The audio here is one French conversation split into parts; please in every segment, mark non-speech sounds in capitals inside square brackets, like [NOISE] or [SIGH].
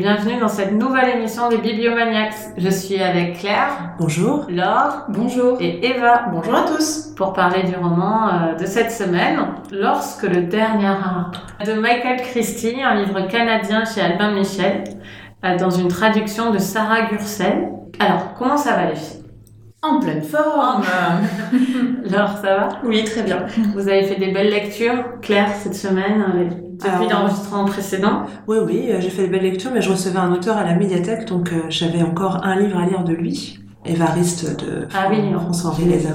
bienvenue dans cette nouvelle émission des Bibliomaniacs. Je suis avec Claire. Bonjour. Laure. Bonjour. Et Eva. Bonjour à tous. Pour parler du roman euh, de cette semaine, Lorsque le dernier arbre de Michael Christie, un livre canadien chez Albin Michel, euh, dans une traduction de Sarah Gursel. Alors, comment ça va les filles? En pleine forme. [LAUGHS] Laure, ça va? Oui, très bien. Vous avez fait des belles lectures, Claire, cette semaine, euh, depuis l'enregistrement précédent Oui, oui, euh, j'ai fait des belles lectures, mais je recevais un auteur à la médiathèque, donc euh, j'avais encore un livre à lire de lui, Évariste de Ah oui, François-Henri Les.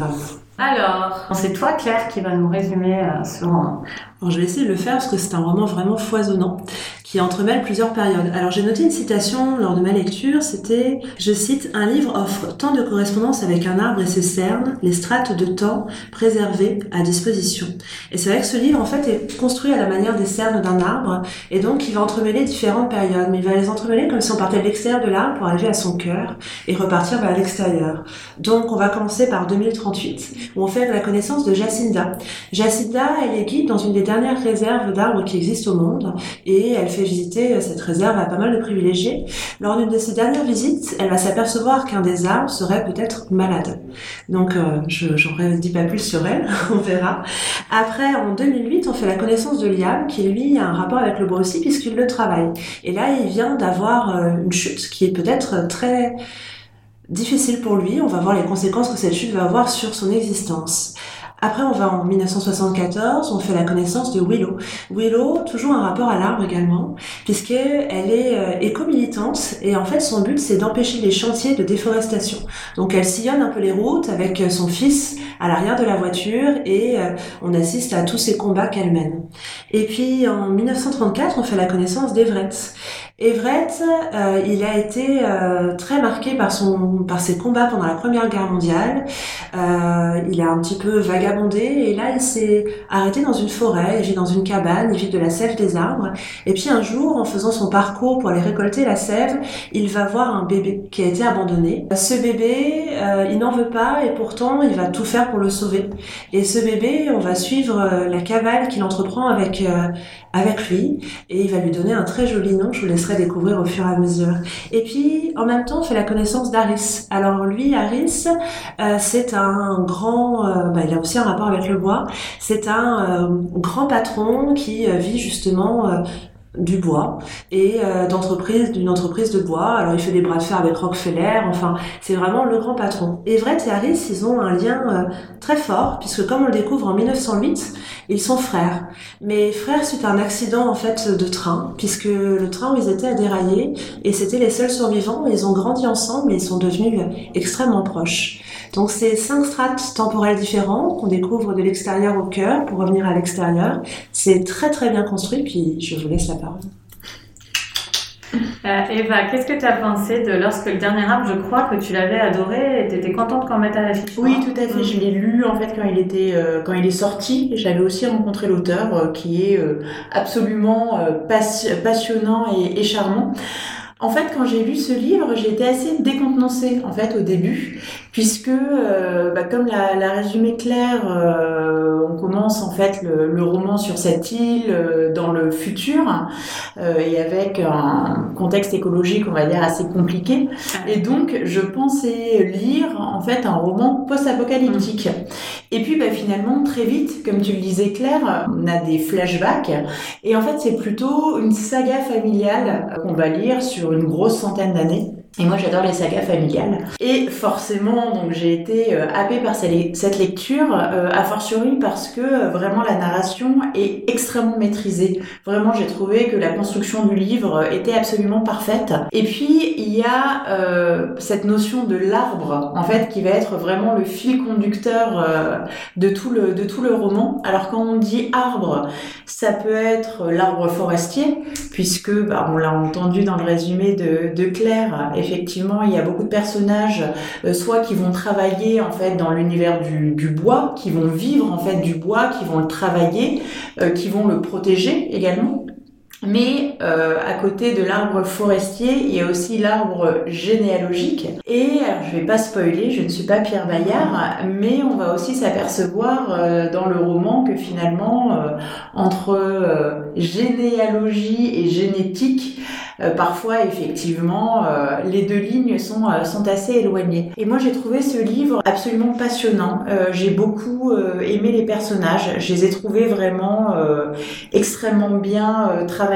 Alors, c'est toi, Claire, qui va nous résumer euh, ce roman. Alors, je vais essayer de le faire parce que c'est un roman vraiment foisonnant qui entremêle plusieurs périodes. Alors j'ai noté une citation lors de ma lecture, c'était, je cite, un livre offre tant de correspondances avec un arbre et ses cernes, les strates de temps préservées à disposition. Et c'est vrai que ce livre en fait est construit à la manière des cernes d'un arbre et donc il va entremêler différentes périodes, mais il va les entremêler comme si on partait de l'extérieur de l'arbre pour arriver à son cœur et repartir vers l'extérieur. Donc on va commencer par 2038 où on fait la connaissance de Jacinda. Jacinda, elle est guide dans une des dernières réserves d'arbres qui existent au monde et elle fait visiter cette réserve à pas mal de privilégiés. Lors d'une de ses dernières visites, elle va s'apercevoir qu'un des arbres serait peut-être malade. Donc, euh, je j'en dis pas plus sur elle, [LAUGHS] on verra. Après, en 2008, on fait la connaissance de Liam, qui lui a un rapport avec le bois aussi, puisqu'il le travaille. Et là, il vient d'avoir euh, une chute qui est peut-être très difficile pour lui. On va voir les conséquences que cette chute va avoir sur son existence. Après, on va en 1974, on fait la connaissance de Willow. Willow, toujours un rapport à l'arbre également, puisqu'elle est euh, éco-militante et en fait, son but, c'est d'empêcher les chantiers de déforestation. Donc, elle sillonne un peu les routes avec euh, son fils à l'arrière de la voiture et euh, on assiste à tous ces combats qu'elle mène. Et puis, en 1934, on fait la connaissance d'Everett. Everett, euh, il a été euh, très marqué par son par ses combats pendant la Première Guerre mondiale. Euh, il a un petit peu vagabondé et là il s'est arrêté dans une forêt, il vit dans une cabane, il vit de la sève des arbres. Et puis un jour, en faisant son parcours pour aller récolter la sève, il va voir un bébé qui a été abandonné. Ce bébé, il n'en veut pas et pourtant il va tout faire pour le sauver. Et ce bébé, on va suivre la cavale qu'il entreprend avec avec lui et il va lui donner un très joli nom. Je vous découvrir au fur et à mesure. Et puis en même temps, on fait la connaissance d'Aris. Alors lui, Aris, euh, c'est un grand, euh, bah, il a aussi un rapport avec le bois. C'est un euh, grand patron qui vit justement du bois et euh, d'entreprise d'une entreprise de bois. Alors il fait des bras de fer avec Rockefeller. Enfin, c'est vraiment le grand patron. Everett et Harris, ils ont un lien euh, très fort puisque comme on le découvre en 1908, ils sont frères. Mais frères suite à un accident en fait de train puisque le train où ils étaient a déraillé et c'était les seuls survivants. Ils ont grandi ensemble et ils sont devenus extrêmement proches. Donc c'est cinq strates temporelles différentes qu'on découvre de l'extérieur au cœur pour revenir à l'extérieur. C'est très très bien construit. Puis je vous laisse la parole. Euh, Eva, qu'est-ce que tu as pensé de Lorsque le dernier arbre Je crois que tu l'avais adoré et tu étais contente qu'on mette à l'affiche. Oui, tout à fait. Je l'ai lu en fait quand il était euh, quand il est sorti. J'avais aussi rencontré l'auteur euh, qui est euh, absolument euh, passi- passionnant et, et charmant. En fait, quand j'ai lu ce livre, j'ai été assez décontenancée en fait au début, puisque euh, bah, comme l'a, l'a résumé Claire, euh, on commence en fait le, le roman sur cette île euh, dans le futur euh, et avec un contexte écologique, on va dire assez compliqué. Et donc, je pensais lire en fait un roman post-apocalyptique. Et puis, bah, finalement, très vite, comme tu le disais Claire, on a des flashbacks. Et en fait, c'est plutôt une saga familiale euh, qu'on va lire sur une grosse centaine d'années. Et moi, j'adore les sagas familiales. Et forcément, donc j'ai été euh, happée par cette lecture, euh, a fortiori parce que euh, vraiment la narration est extrêmement maîtrisée. Vraiment, j'ai trouvé que la construction du livre était absolument parfaite. Et puis, il y a euh, cette notion de l'arbre, en fait, qui va être vraiment le fil conducteur euh, de tout le de tout le roman. Alors quand on dit arbre, ça peut être l'arbre forestier, puisque bah, on l'a entendu dans le résumé de, de Claire. Effectivement, il y a beaucoup de personnages, euh, soit qui vont travailler en fait dans l'univers du, bois, qui vont vivre en fait du bois, qui vont le travailler, euh, qui vont le protéger également. Mais euh, à côté de l'arbre forestier, il y a aussi l'arbre généalogique. Et alors, je vais pas spoiler, je ne suis pas Pierre Bayard, mais on va aussi s'apercevoir euh, dans le roman que finalement, euh, entre généalogie et génétique, parfois effectivement les deux lignes sont assez éloignées. Et moi j'ai trouvé ce livre absolument passionnant. j'ai beaucoup aimé les personnages, je les ai trouvés vraiment extrêmement bien travaillés.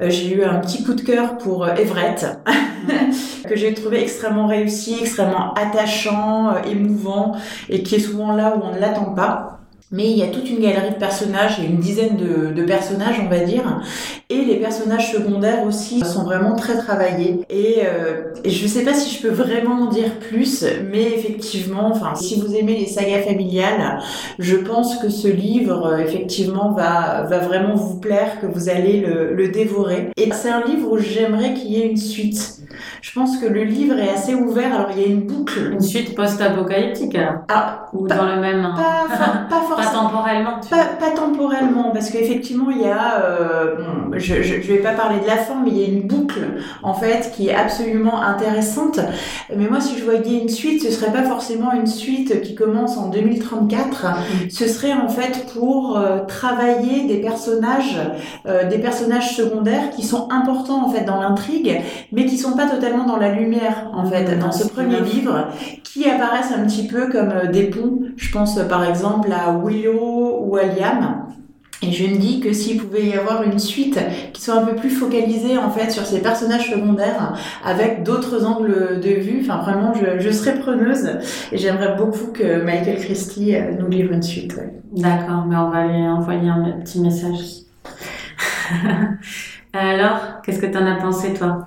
J'ai eu un petit coup de cœur pour Everett, [LAUGHS] que j'ai trouvé extrêmement réussi, extrêmement attachant, émouvant, et qui est souvent là où on ne l'attend pas. Mais il y a toute une galerie de personnages, il y a une dizaine de, personnages, on va dire. Et les personnages secondaires aussi sont vraiment très travaillés. Et, euh, je ne sais pas si je peux vraiment en dire plus, mais effectivement, enfin, si vous aimez les sagas familiales, je pense que ce livre, euh, effectivement, va, vraiment vous plaire, que vous allez le, le dévorer. Et c'est un livre où j'aimerais qu'il y ait une suite. Je pense que le livre est assez ouvert. Alors, il y a une boucle. Une suite post-apocalyptique, ah, Ou dans le même... Pas, [LAUGHS] pas forcément. Pas temporellement. Pas, pas, temporellement, parce qu'effectivement, il y a... Euh, bon, je, je, vais pas parler de la fin, mais il y a une boucle, en fait, qui est absolument intéressante. Mais moi, si je voyais une suite, ce serait pas forcément une suite qui commence en 2034. Mm. Ce serait, en fait, pour euh, travailler des personnages, euh, des personnages secondaires qui sont importants, en fait, dans l'intrigue, mais qui sont pas totalement dans la lumière, en fait, dans ce premier livre, qui apparaissent un petit peu comme euh, des ponts. Je pense, par exemple, à Willow ou à Liam et je me dis que s'il pouvait y avoir une suite qui soit un peu plus focalisée en fait sur ces personnages secondaires avec d'autres angles de vue, enfin vraiment je, je serais preneuse et j'aimerais beaucoup que Michael Christie euh, nous livre une suite. D'accord, mais on va lui envoyer un petit message. [LAUGHS] Alors, qu'est-ce que tu en as pensé toi?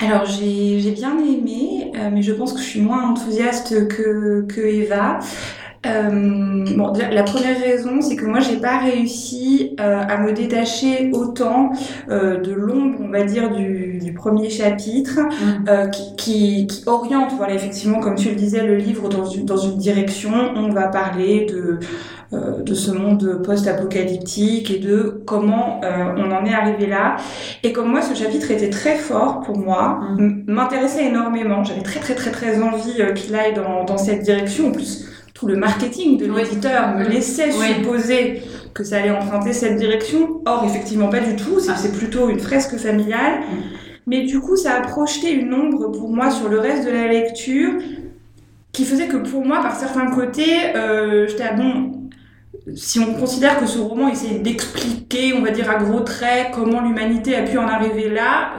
Alors j'ai bien aimé, euh, mais je pense que je suis moins enthousiaste que, que Eva. Euh, bon, la première raison, c'est que moi, j'ai pas réussi euh, à me détacher autant euh, de l'ombre, on va dire, du, du premier chapitre, mm. euh, qui, qui, qui, oriente, voilà, effectivement, comme tu le disais, le livre dans une, dans une direction. On va parler de de ce monde post-apocalyptique et de comment on en est arrivé là. Et comme moi, ce chapitre était très fort pour moi, mm. m'intéressait énormément. J'avais très très très très envie qu'il aille dans, dans cette direction. En plus, tout le marketing de l'éditeur me laissait supposer que ça allait emprunter cette direction. Or, effectivement, pas du tout. C'est plutôt une fresque familiale. Mm. Mais du coup, ça a projeté une ombre pour moi sur le reste de la lecture qui faisait que pour moi, par certains côtés, euh, j'étais à bon. Si on considère que ce roman essaie d'expliquer, on va dire à gros traits, comment l'humanité a pu en arriver là,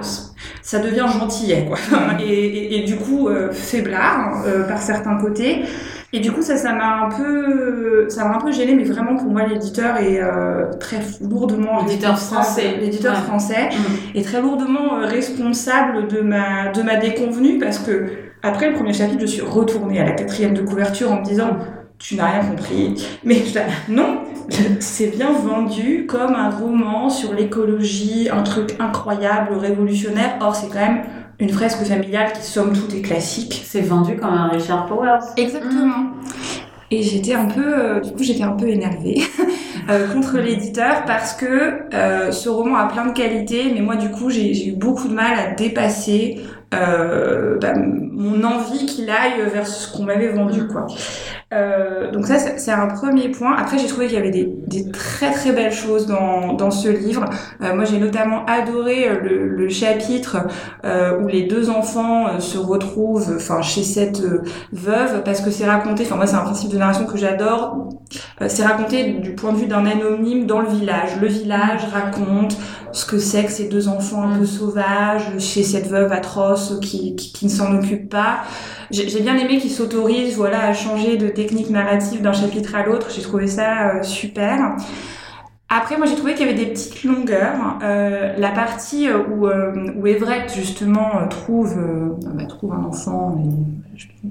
ça devient gentillet, quoi. [LAUGHS] Et, et, et du coup, euh, faiblard euh, par certains côtés. Et du coup, ça, ça m'a un peu, ça m'a un peu gêné, mais vraiment pour moi, l'éditeur est euh, très lourdement l'éditeur français, l'éditeur français mmh. est très lourdement responsable de ma de ma déconvenue parce que après le premier chapitre, je suis retournée à la quatrième de couverture en me disant tu n'as rien compris. Mais non, c'est bien vendu comme un roman sur l'écologie, un truc incroyable, révolutionnaire. Or, c'est quand même une fresque familiale qui, somme toute, est classique. C'est vendu comme un Richard Powers. Exactement. Et j'étais un peu, euh, du coup, j'étais un peu énervée [LAUGHS] euh, contre l'éditeur parce que euh, ce roman a plein de qualités, mais moi, du coup, j'ai eu beaucoup de mal à dépasser euh, bah, mon envie qu'il aille vers ce qu'on m'avait vendu, quoi. Euh, donc ça, c'est un premier point. Après, j'ai trouvé qu'il y avait des, des, très très belles choses dans, dans ce livre. Euh, moi, j'ai notamment adoré euh, le, le chapitre euh, où les deux enfants euh, se retrouvent, enfin, chez cette veuve, parce que c'est raconté. Enfin, moi, c'est un principe de narration que j'adore. c'est raconté du point de vue d'un anonyme dans le village. Le village raconte ce que c'est que ces deux enfants un peu sauvages chez cette veuve atroce qui, qui, qui ne s'en occupe pas. J'ai bien aimé qu'ils s'autorisent voilà, à changer de technique narrative d'un chapitre à l'autre. J'ai trouvé ça euh, super. Après, moi, j'ai trouvé qu'il y avait des petites longueurs. Euh, la partie euh, où, où Everett, justement, trouve, bah, trouve un enfant, et,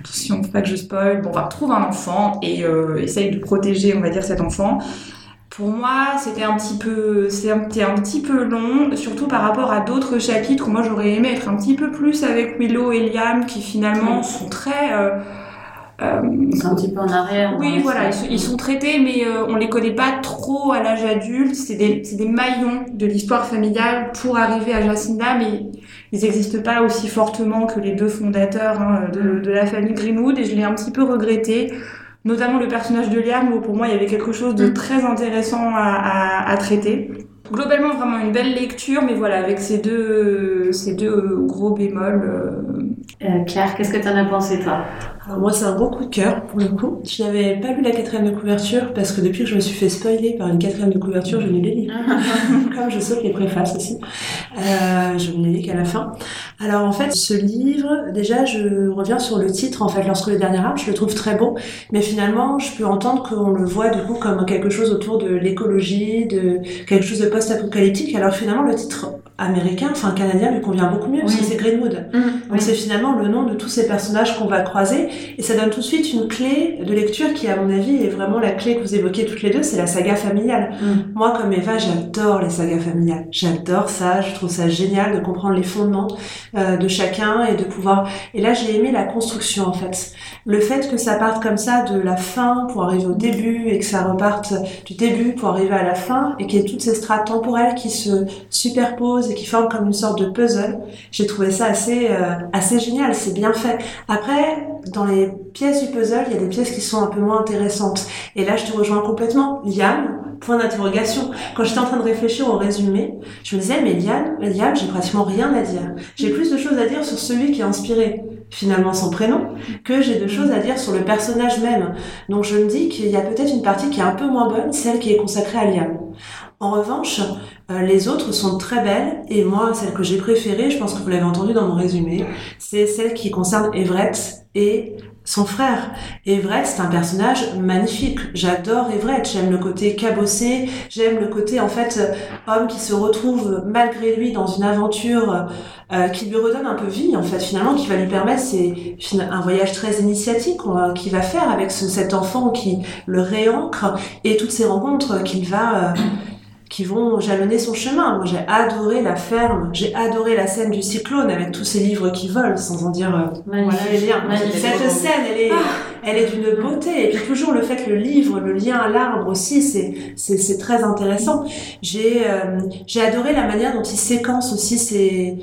attention, faut pas que je spoil, bon, enfin, trouve un enfant et essaye de protéger, on va dire, cet enfant. Pour moi, c'était un petit peu, c'était un petit peu long, surtout par rapport à d'autres chapitres où moi j'aurais aimé être un petit peu plus avec Willow et Liam, qui finalement sont très euh, euh, ils sont un petit peu en arrière. Oui, voilà, ils, sont traités, mais euh, on les connaît pas trop à l'âge adulte. C'est des, des, maillons de l'histoire familiale pour arriver à Jacinda, mais ils n'existent pas aussi fortement que les deux fondateurs hein, de, de, la famille Greenwood, et je l'ai un petit peu regretté notamment le personnage de Liam où pour moi il y avait quelque chose de mm. très intéressant à, à, à traiter. Globalement, vraiment une belle lecture, mais voilà, avec ces deux, ces deux gros bémols. Euh... Euh, Claire, qu'est-ce que tu en as pensé, toi? Alors moi, c'est un gros coup de cœur pour le coup. Je n'avais pas lu la quatrième de couverture parce que depuis que je me suis fait spoiler par une quatrième de couverture, je ne les [LAUGHS] lis. Comme je saute les préfaces aussi, euh, je ne les lis qu'à la fin. Alors en fait, ce livre, déjà, je reviens sur le titre. En fait, lorsque le dernier arbre, je le trouve très beau, mais finalement, je peux entendre qu'on le voit du coup comme quelque chose autour de l'écologie, de quelque chose de post-apocalyptique. Alors finalement, le titre américain, enfin canadien, lui convient beaucoup mieux parce que c'est Greenwood. Mmh, Donc c'est finalement le nom de tous ces personnages qu'on va croiser et ça donne tout de suite une clé de lecture qui, à mon avis, est vraiment la clé que vous évoquez toutes les deux, c'est la saga familiale. Mm. Moi, comme Eva, j'adore les sagas familiales. J'adore ça, je trouve ça génial de comprendre les fondements euh, de chacun et de pouvoir... Et là, j'ai aimé la construction, en fait. Le fait que ça parte comme ça de la fin pour arriver au début et que ça reparte du début pour arriver à la fin et qu'il y ait toutes ces strates temporelles qui se superposent et qui forment comme une sorte de puzzle, j'ai trouvé ça assez, euh, assez génial, c'est bien fait. Après, dans les pièces du puzzle, il y a des pièces qui sont un peu moins intéressantes. Et là, je te rejoins complètement. Liam, point d'interrogation. Quand j'étais en train de réfléchir au résumé, je me disais, mais Liam, Liam j'ai pratiquement rien à dire. J'ai plus de choses à dire sur celui qui a inspiré finalement son prénom que j'ai de choses à dire sur le personnage même. Donc je me dis qu'il y a peut-être une partie qui est un peu moins bonne, celle qui est consacrée à Liam. En revanche, euh, les autres sont très belles et moi, celle que j'ai préférée, je pense que vous l'avez entendu dans mon résumé, c'est celle qui concerne Everett et son frère. Everett, c'est un personnage magnifique. J'adore Everett. J'aime le côté cabossé. J'aime le côté, en fait, homme qui se retrouve malgré lui dans une aventure euh, qui lui redonne un peu vie, en fait, finalement, qui va lui permettre c'est un voyage très initiatique qu'il va faire avec cet enfant qui le réancre et toutes ces rencontres qu'il va euh, qui vont jalonner son chemin. Moi, j'ai adoré la ferme, j'ai adoré la scène du cyclone avec tous ces livres qui volent, sans en dire euh, voilà Cette scène, elle est, ah. elle est d'une beauté. Et puis toujours le fait que le livre, le lien à l'arbre aussi, c'est, c'est, c'est très intéressant. J'ai, euh, j'ai adoré la manière dont il séquence aussi ces,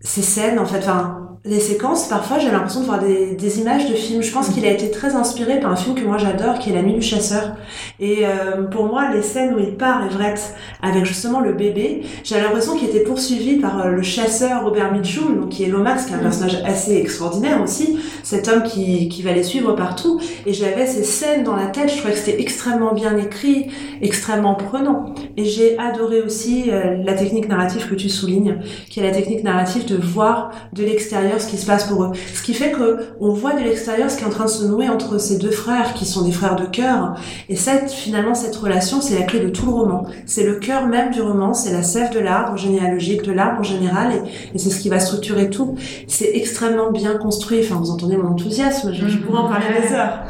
ces scènes, en fait. Enfin, les séquences, parfois j'ai l'impression de voir des, des, images de films. Je pense qu'il a été très inspiré par un film que moi j'adore, qui est La Nuit du Chasseur. Et euh, pour moi, les scènes où il part, Everett, avec justement le bébé, j'ai l'impression qu'il était poursuivi par euh, le chasseur Robert Mitchum, donc qui est Lomax, qui est un mm. personnage assez extraordinaire aussi, cet homme qui, qui va les suivre partout. Et j'avais ces scènes dans la tête, je trouvais que c'était extrêmement bien écrit, extrêmement prenant. Et j'ai adoré aussi euh, la technique narrative que tu soulignes, qui est la technique narrative de voir de l'extérieur ce qui se passe pour eux. Ce qui fait que on voit de l'extérieur ce qui est en train de se nouer entre ces deux frères qui sont des frères de cœur. Et cette, finalement, cette relation, c'est la clé de tout le roman. C'est le cœur même du roman, c'est la sève de l'arbre généalogique, de l'arbre en général, et, c'est ce qui va structurer tout. C'est extrêmement bien construit. Enfin, vous entendez mon enthousiasme, je, je pourrais en parler des heures.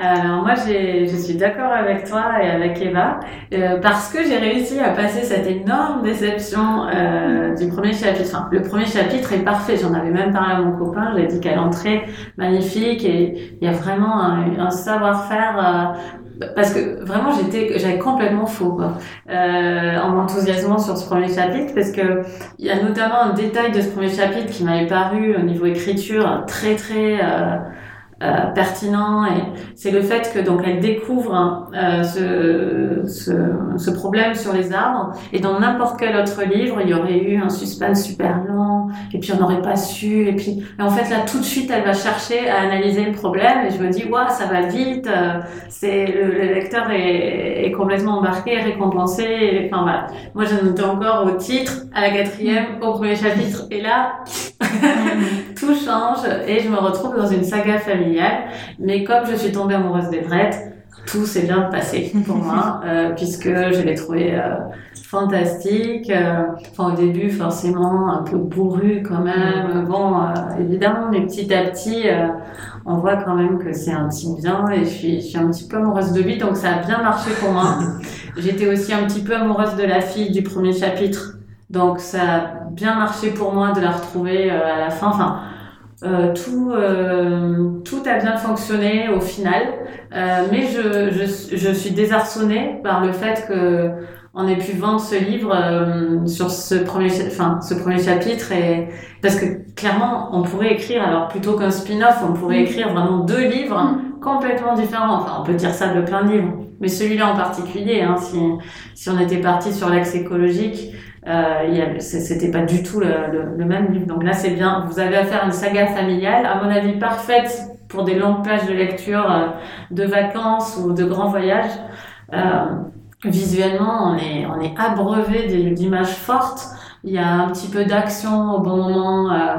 Alors moi, je suis d'accord avec toi et avec Eva euh, parce que j'ai réussi à passer cette énorme déception euh, du premier chapitre. Enfin, le premier chapitre est parfait. J'en avais même parlé à mon copain. J'ai dit qu'elle entrait magnifique et il y a vraiment un, savoir-faire. Euh, parce que vraiment j'étais j'avais complètement faux quoi, euh, en m'enthousiasmant sur ce premier chapitre parce que il y a notamment un détail de ce premier chapitre qui m'avait paru au niveau écriture très très euh, pertinent et c'est le fait que donc elle découvre euh, ce, ce, ce, problème sur les arbres et dans n'importe quel autre livre il y aurait eu un suspense super long et puis on n'aurait pas su et puis en fait là tout de suite elle va chercher à analyser le problème et je me dis waouh ça va vite euh, c'est le, lecteur est, est, complètement embarqué récompensé et, enfin voilà moi j'en étais encore au titre à la quatrième au premier chapitre et là [LAUGHS] tout change et je me retrouve dans une saga familiale. Mais comme je suis tombée amoureuse d'Everett, tout s'est bien passé pour moi, [LAUGHS] euh, puisque je l'ai trouvé euh, fantastique. Euh, enfin, au début, forcément, un peu bourru quand même. Bon, évidemment, mais petit à petit, on voit quand même que c'est un type bien et je suis, je suis un petit peu amoureuse de lui, donc ça a bien marché pour moi. [LAUGHS] J'étais aussi un petit peu amoureuse de la fille du premier chapitre donc ça a bien marché pour moi de la retrouver à la fin. Enfin, euh, tout, euh, tout a bien fonctionné au final, euh, mais je, je, je, suis désarçonnée par le fait que on ait pu vendre ce livre euh, sur ce premier, enfin ce premier chapitre et parce que clairement on pourrait écrire alors plutôt qu'un spin-off, on pourrait écrire vraiment deux livres complètement différents. Enfin, on peut dire ça de plein de livres. Mais celui-là en particulier, hein, si, si on était parti sur l'axe écologique, euh, c'était pas du tout le, même livre. Donc là, c'est bien. Vous avez affaire à une saga familiale, à mon avis parfaite pour des longues plages de lecture euh, de vacances ou de grands voyages. Euh, visuellement, on est, on est abreuvé d'images fortes. Il y a un petit peu d'action au bon moment. Euh,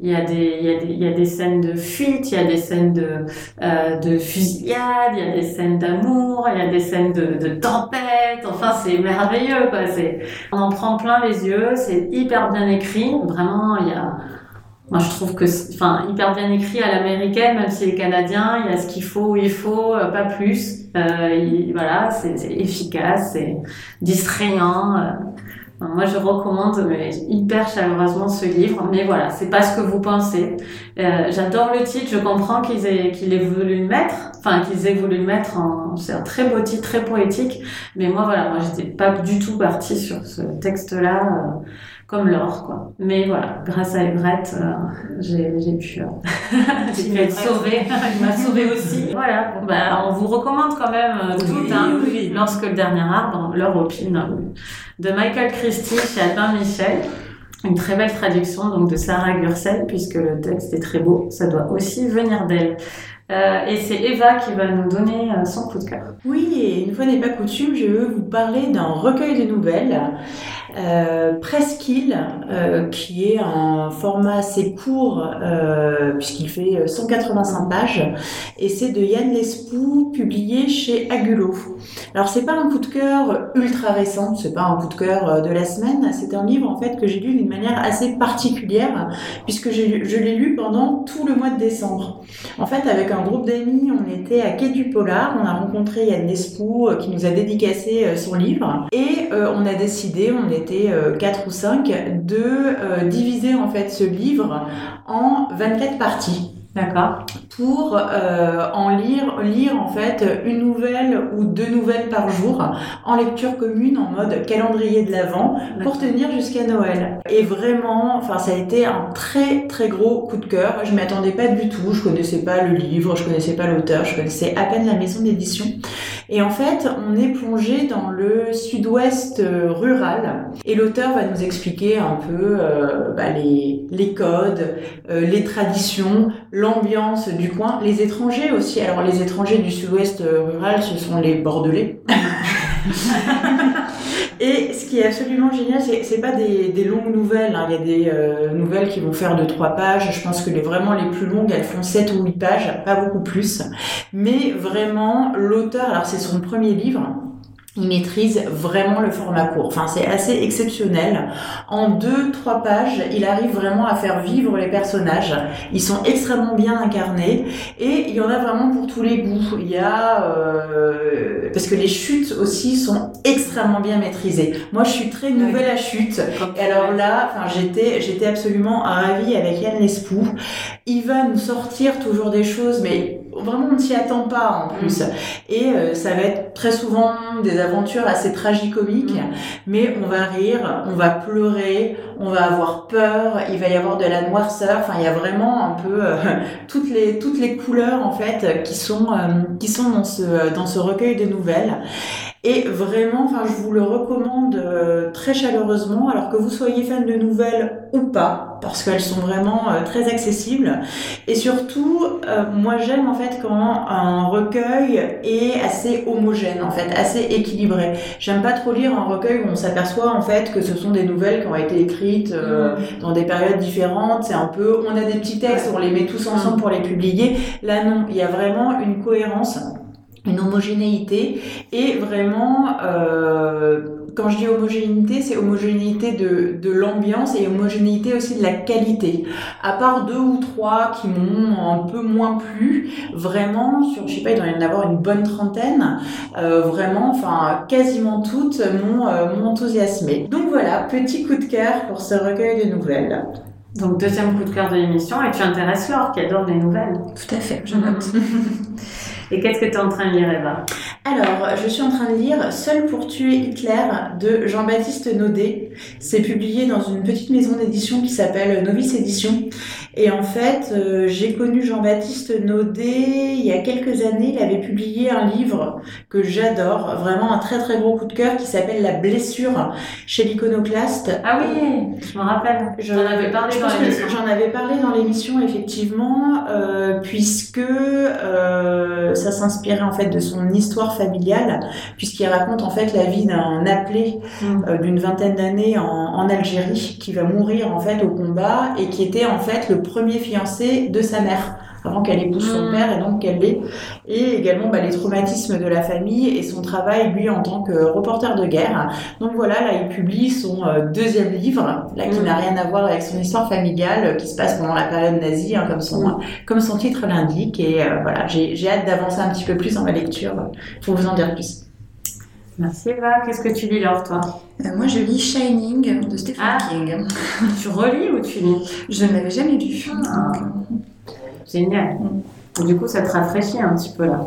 il y a des, il y a il y a des scènes de fuite, il y a des scènes de, euh, de fusillade, il y a des scènes d'amour, il y a des scènes de, de tempête. Enfin, c'est merveilleux, quoi. C'est, on en prend plein les yeux. C'est hyper bien écrit. Vraiment, il y a, moi, je trouve que, enfin, hyper bien écrit à l'américaine, même si est canadien, il y a ce qu'il faut où il faut, euh, pas plus. Il, voilà, c'est efficace, c'est distrayant. Euh. Moi, je recommande mais hyper chaleureusement ce livre. Mais voilà, c'est pas ce que vous pensez. Euh, J'adore le titre. Je comprends qu'ils aient, qu'il aient voulu le mettre. Enfin, qu'ils aient voulu le mettre en, c'est un très beau titre, très poétique. Mais moi, voilà, moi, j'étais pas du tout partie sur ce texte-là, euh, comme l'or, quoi. Mais voilà, grâce à Everett, euh, j'ai, pu, euh, pu être sauvée. Il m'a sauvée aussi. Voilà. Bon, bah, on vous recommande quand même euh, tout, Oui, hein. oui. Lorsque le dernier arbre, l'or opine de Michael Christie chez Albin Michel. Une très belle traduction donc de Sarah Gursel puisque le texte est très beau. Ça doit aussi venir d'elle. Euh, et c'est Eva qui va nous donner euh, son coup de cœur. Oui, et une fois n'est pas coutume, je veux vous parler d'un recueil de nouvelles, euh, Presqu'île, euh, qui est un format assez court, euh, puisqu'il fait 185 pages, et c'est de Yann Lespoux, publié chez Agulot. Alors c'est pas un coup de cœur ultra récent, c'est pas un coup de cœur de la semaine, c'est un livre en fait que j'ai lu d'une manière assez particulière, puisque je l'ai lu pendant tout le mois de décembre. En fait, avec un groupe d'amis, on était à Quai du Polar, on a rencontré Yann Lespoux euh, qui nous a dédicacé euh, son livre et euh, on a décidé, on était euh, quatre ou cinq, de euh, diviser en fait ce livre en 24 parties D'accord. pour euh, en lire, lire en fait une nouvelle ou deux nouvelles par jour en lecture commune en mode calendrier de l'Avent pour tenir jusqu'à Noël. Et vraiment, enfin ça a été un très très gros coup de cœur. Je m'y attendais pas du tout. Je connaissais pas le livre, je connaissais pas l'auteur, je connaissais à peine la maison d'édition. Et en fait, on est plongé dans le sud-ouest euh, rural et l'auteur va nous expliquer un peu euh, bah, les, codes, euh, les traditions, l'ambiance du coin, les étrangers aussi. Alors les étrangers du sud-ouest rural, ce sont les Bordelais. [LAUGHS] Et ce qui est absolument génial, c'est c'est pas des, longues nouvelles. hein. Il y a des euh, nouvelles qui vont faire de trois pages. Je pense que les vraiment les plus longues, elles font 7 ou 8 pages, pas beaucoup plus. Mais vraiment, l'auteur, alors c'est son premier livre. Il maîtrise vraiment le format court. Enfin, c'est assez exceptionnel. En deux, trois pages, il arrive vraiment à faire vivre les personnages. Ils sont extrêmement bien incarnés et il y en a vraiment pour tous les goûts. Il y a euh, parce que les chutes aussi sont extrêmement bien maîtrisées. Moi, je suis très nouvelle à chute. Et alors là, enfin, j'étais, j'étais absolument ravie avec Yann Lespoux. Il va nous sortir toujours des choses, mais vraiment on ne s'y attend pas en plus. Et euh, ça va être très souvent des aventures assez tragicomiques, mais on va rire, on va pleurer, on va avoir peur, il va y avoir de la noirceur. Enfin, il y a vraiment un peu euh, [LAUGHS] toutes les toutes les couleurs en fait qui sont euh, qui sont dans ce dans ce recueil de nouvelles. Et vraiment, enfin, je vous le recommande euh, très chaleureusement, alors que vous soyez fan de nouvelles ou pas, parce qu'elles sont vraiment euh, très accessibles. Et surtout, euh, moi j'aime en fait quand un recueil est assez homogène, en fait, assez équilibré. J'aime pas trop lire un recueil où on s'aperçoit en fait que ce sont des nouvelles qui ont été écrites euh, dans des périodes différentes. C'est un peu, on a des petits textes, on les met tous ensemble pour les publier. Là non, il y a vraiment une cohérence une homogénéité et vraiment euh, quand je dis homogénéité c'est homogénéité de, de l'ambiance et homogénéité aussi de la qualité à part deux ou trois qui m'ont un peu moins plu vraiment sur je sais pas il doit y en avoir une bonne trentaine euh, vraiment enfin quasiment toutes m'ont euh, m'ont enthousiasmé donc voilà petit coup de cœur pour ce recueil de nouvelles Donc deuxième coup de cœur de l'émission et tu intéresses Laure qui adore les nouvelles. Tout à fait, je note. [LAUGHS] Et qu'est-ce que tu es en train de lire Eva? Alors, je suis en train de lire Seul pour tuer Hitler de Jean-Baptiste Naudet. C'est publié dans une petite maison d'édition qui s'appelle Novice Édition. Et en fait, euh, j'ai connu Jean-Baptiste Naudet il y a quelques années. Il avait publié un livre que j'adore, vraiment un très très gros coup de cœur qui s'appelle La blessure chez l'iconoclaste. Ah oui, je me rappelle. J'en avais parlé Je dans l'émission. J'en avais parlé dans l'émission effectivement, euh, puisque euh, ça s'inspirait en fait de son histoire familiale, puisqu'il raconte en fait la vie d'un appelé Mm. euh, d'une vingtaine d'années en, en Algérie qui va mourir en fait au combat et qui était en fait le premier fiancé de sa mère avant qu'elle épouse son Mm. père et donc qu'elle l'ait et également bah, les traumatismes de la famille et son travail lui en tant que reporter de guerre donc voilà là il publie son euh, deuxième livre là qui Mm. n'a rien à voir avec son histoire familiale euh, qui se passe pendant la période nazie hein, comme son Mm. comme son titre l'indique et euh, voilà j'ai j'ai hâte d'avancer un petit peu plus dans ma lecture pour vous en dire plus Merci Eva. Qu'est-ce que tu lis alors toi? Euh, moi, je lis Shining de Stephen Ah. King. [LAUGHS] Tu relis ou tu lis? Je ne l'avais jamais lu. Ah. Génial. Du coup, ça te rafraîchit un petit peu là.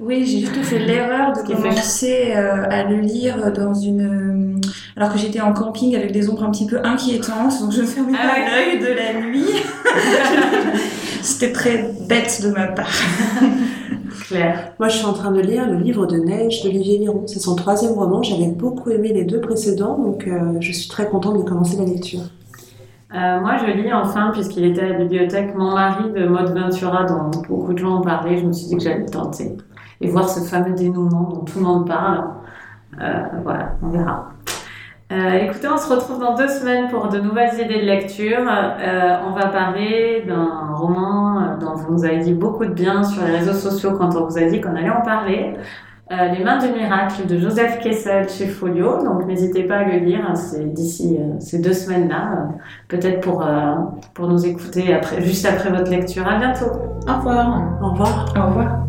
Oui, j'ai juste fait l'erreur de commencer euh, à le lire dans une. euh, alors que j'étais en camping avec des ombres un petit peu inquiétantes, donc je fermais Ah pas l'œil de la nuit. [LAUGHS] [LAUGHS] C'était très bête de ma part. [LAUGHS] Claire. Moi, je suis en train de lire le livre de Neige d'Olivier Liron. C'est son troisième roman. J'avais beaucoup aimé les deux précédents, donc euh, je suis très contente de commencer la lecture. Euh, moi, je lis enfin, puisqu'il était à la bibliothèque, Mon mari de Maud Ventura, dont beaucoup de gens ont parlé. Je me suis dit que j'allais tenter et voir ce fameux dénouement dont tout le monde parle. Euh, voilà, on verra. Euh, écoutez, on se retrouve dans deux semaines pour de nouvelles idées de lecture. Euh, on va parler d'un roman euh, dont vous nous avez dit beaucoup de bien sur les réseaux sociaux quand on vous a dit qu'on allait en parler. Euh, les mains du miracle de Joseph Kessel chez Folio. Donc n'hésitez pas à le lire. C'est d'ici euh, ces deux semaines-là. Euh, peut-être pour, euh, pour nous écouter après, juste après votre lecture. À bientôt. au revoir Au revoir. Au revoir.